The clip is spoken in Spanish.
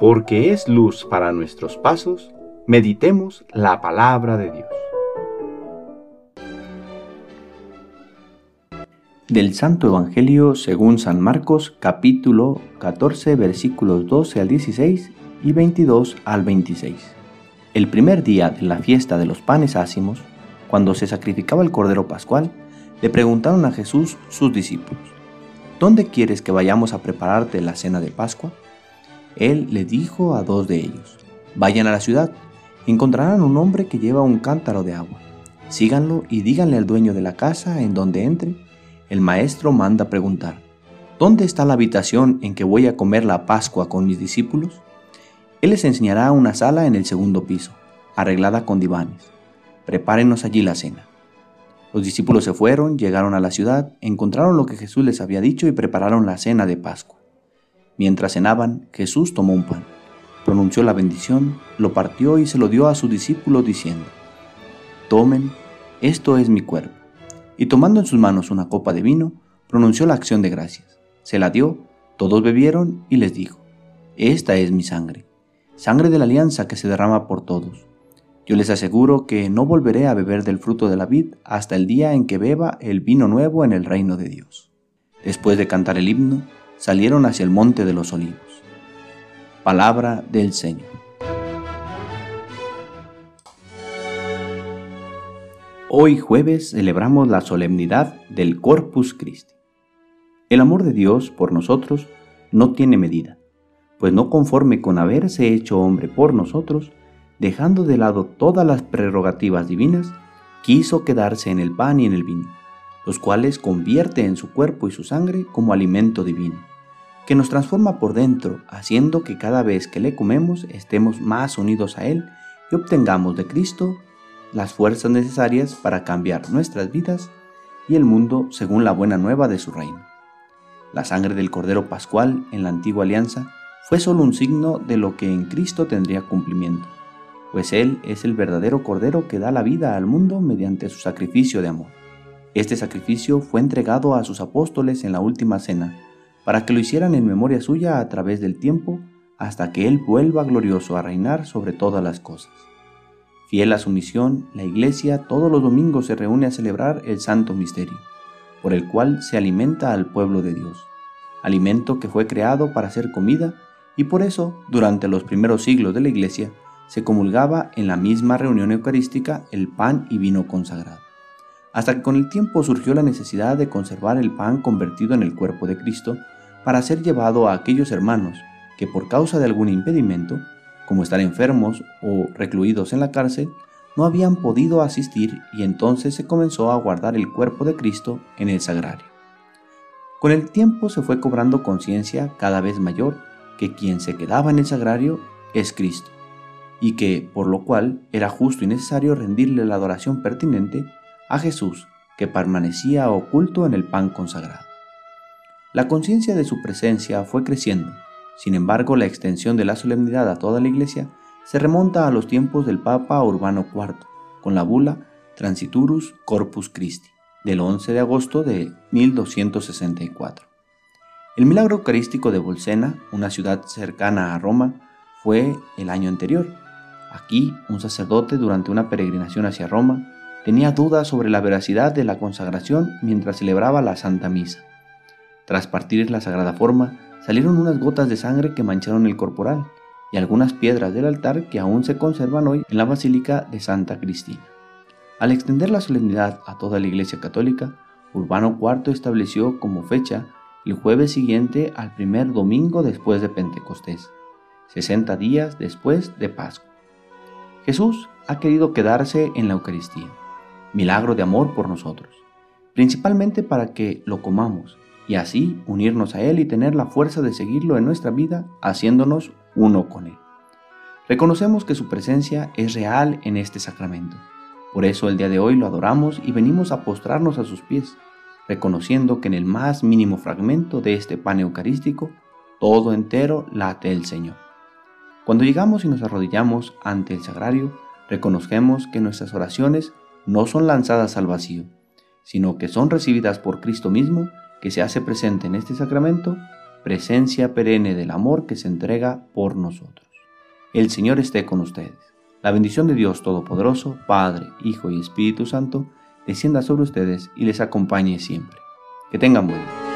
porque es luz para nuestros pasos, meditemos la palabra de Dios. Del Santo Evangelio según San Marcos capítulo 14 versículos 12 al 16 y 22 al 26. El primer día de la fiesta de los panes ácimos, cuando se sacrificaba el Cordero Pascual, le preguntaron a Jesús sus discípulos, ¿Dónde quieres que vayamos a prepararte la cena de Pascua? Él le dijo a dos de ellos, vayan a la ciudad, encontrarán un hombre que lleva un cántaro de agua. Síganlo y díganle al dueño de la casa en donde entre. El maestro manda preguntar, ¿dónde está la habitación en que voy a comer la Pascua con mis discípulos? Él les enseñará una sala en el segundo piso, arreglada con divanes. Prepárenos allí la cena. Los discípulos se fueron, llegaron a la ciudad, encontraron lo que Jesús les había dicho y prepararon la cena de Pascua. Mientras cenaban, Jesús tomó un pan, pronunció la bendición, lo partió y se lo dio a sus discípulos diciendo, Tomen, esto es mi cuerpo. Y tomando en sus manos una copa de vino, pronunció la acción de gracias. Se la dio, todos bebieron y les dijo, Esta es mi sangre, sangre de la alianza que se derrama por todos. Yo les aseguro que no volveré a beber del fruto de la vid hasta el día en que beba el vino nuevo en el reino de Dios. Después de cantar el himno, salieron hacia el monte de los olivos. Palabra del Señor. Hoy jueves celebramos la solemnidad del Corpus Christi. El amor de Dios por nosotros no tiene medida, pues no conforme con haberse hecho hombre por nosotros, dejando de lado todas las prerrogativas divinas, quiso quedarse en el pan y en el vino, los cuales convierte en su cuerpo y su sangre como alimento divino que nos transforma por dentro, haciendo que cada vez que le comemos estemos más unidos a Él y obtengamos de Cristo las fuerzas necesarias para cambiar nuestras vidas y el mundo según la buena nueva de su reino. La sangre del Cordero Pascual en la antigua alianza fue solo un signo de lo que en Cristo tendría cumplimiento, pues Él es el verdadero Cordero que da la vida al mundo mediante su sacrificio de amor. Este sacrificio fue entregado a sus apóstoles en la última cena, para que lo hicieran en memoria suya a través del tiempo hasta que Él vuelva glorioso a reinar sobre todas las cosas. Fiel a su misión, la Iglesia todos los domingos se reúne a celebrar el Santo Misterio, por el cual se alimenta al pueblo de Dios, alimento que fue creado para ser comida y por eso, durante los primeros siglos de la Iglesia, se comulgaba en la misma reunión eucarística el pan y vino consagrado. Hasta que con el tiempo surgió la necesidad de conservar el pan convertido en el cuerpo de Cristo para ser llevado a aquellos hermanos que por causa de algún impedimento, como estar enfermos o recluidos en la cárcel, no habían podido asistir y entonces se comenzó a guardar el cuerpo de Cristo en el sagrario. Con el tiempo se fue cobrando conciencia cada vez mayor que quien se quedaba en el sagrario es Cristo, y que, por lo cual, era justo y necesario rendirle la adoración pertinente a Jesús, que permanecía oculto en el pan consagrado. La conciencia de su presencia fue creciendo, sin embargo la extensión de la solemnidad a toda la Iglesia se remonta a los tiempos del Papa Urbano IV, con la bula Transiturus Corpus Christi, del 11 de agosto de 1264. El milagro eucarístico de Bolsena, una ciudad cercana a Roma, fue el año anterior. Aquí, un sacerdote durante una peregrinación hacia Roma tenía dudas sobre la veracidad de la consagración mientras celebraba la Santa Misa. Tras partir la sagrada forma, salieron unas gotas de sangre que mancharon el corporal y algunas piedras del altar que aún se conservan hoy en la Basílica de Santa Cristina. Al extender la solemnidad a toda la Iglesia Católica, Urbano IV estableció como fecha el jueves siguiente al primer domingo después de Pentecostés, 60 días después de Pascua. Jesús ha querido quedarse en la Eucaristía, milagro de amor por nosotros, principalmente para que lo comamos y así unirnos a Él y tener la fuerza de seguirlo en nuestra vida haciéndonos uno con Él. Reconocemos que su presencia es real en este sacramento. Por eso el día de hoy lo adoramos y venimos a postrarnos a sus pies, reconociendo que en el más mínimo fragmento de este pan eucarístico, todo entero late el Señor. Cuando llegamos y nos arrodillamos ante el sagrario, reconocemos que nuestras oraciones no son lanzadas al vacío, sino que son recibidas por Cristo mismo que se hace presente en este sacramento presencia perenne del amor que se entrega por nosotros. El Señor esté con ustedes. La bendición de Dios Todopoderoso, Padre, Hijo y Espíritu Santo, descienda sobre ustedes y les acompañe siempre. Que tengan buen día.